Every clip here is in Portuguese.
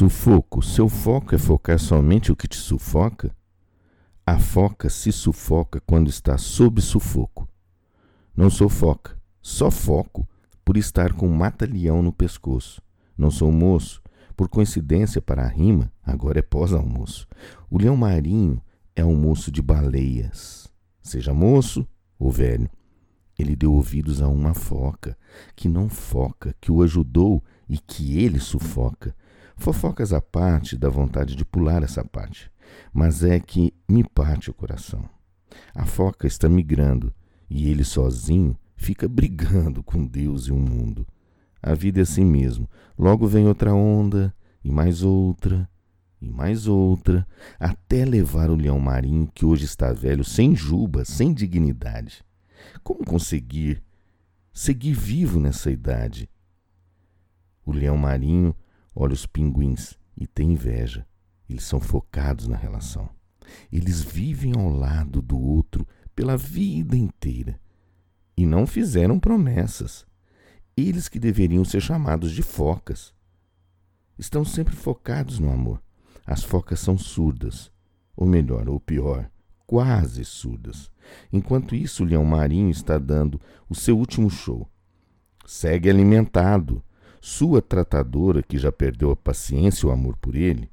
Sufoco. Seu foco é focar somente o que te sufoca? A foca se sufoca quando está sob sufoco. Não sou foca, só foco por estar com um mata-leão no pescoço. Não sou moço, por coincidência para a rima, agora é pós-almoço. O leão marinho é um moço de baleias. Seja moço ou velho, ele deu ouvidos a uma foca que não foca, que o ajudou e que ele sufoca. Fofocas à parte da vontade de pular essa parte, mas é que me parte o coração. A foca está migrando e ele sozinho fica brigando com Deus e o mundo. A vida é assim mesmo. Logo vem outra onda, e mais outra, e mais outra, até levar o leão marinho que hoje está velho, sem juba, sem dignidade. Como conseguir seguir vivo nessa idade? O leão marinho olha os pinguins e tem inveja. Eles são focados na relação. Eles vivem ao lado do outro pela vida inteira e não fizeram promessas. Eles que deveriam ser chamados de focas. Estão sempre focados no amor. As focas são surdas, ou melhor, ou pior, quase surdas. Enquanto isso, o leão marinho está dando o seu último show. Segue alimentado. Sua tratadora, que já perdeu a paciência e o amor por ele,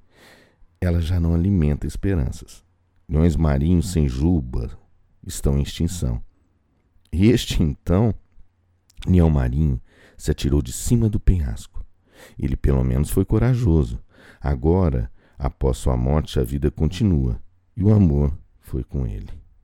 ela já não alimenta esperanças. Leões marinhos sem juba estão em extinção. E este então, leão marinho, se atirou de cima do penhasco. Ele pelo menos foi corajoso. Agora, após sua morte, a vida continua e o amor foi com ele.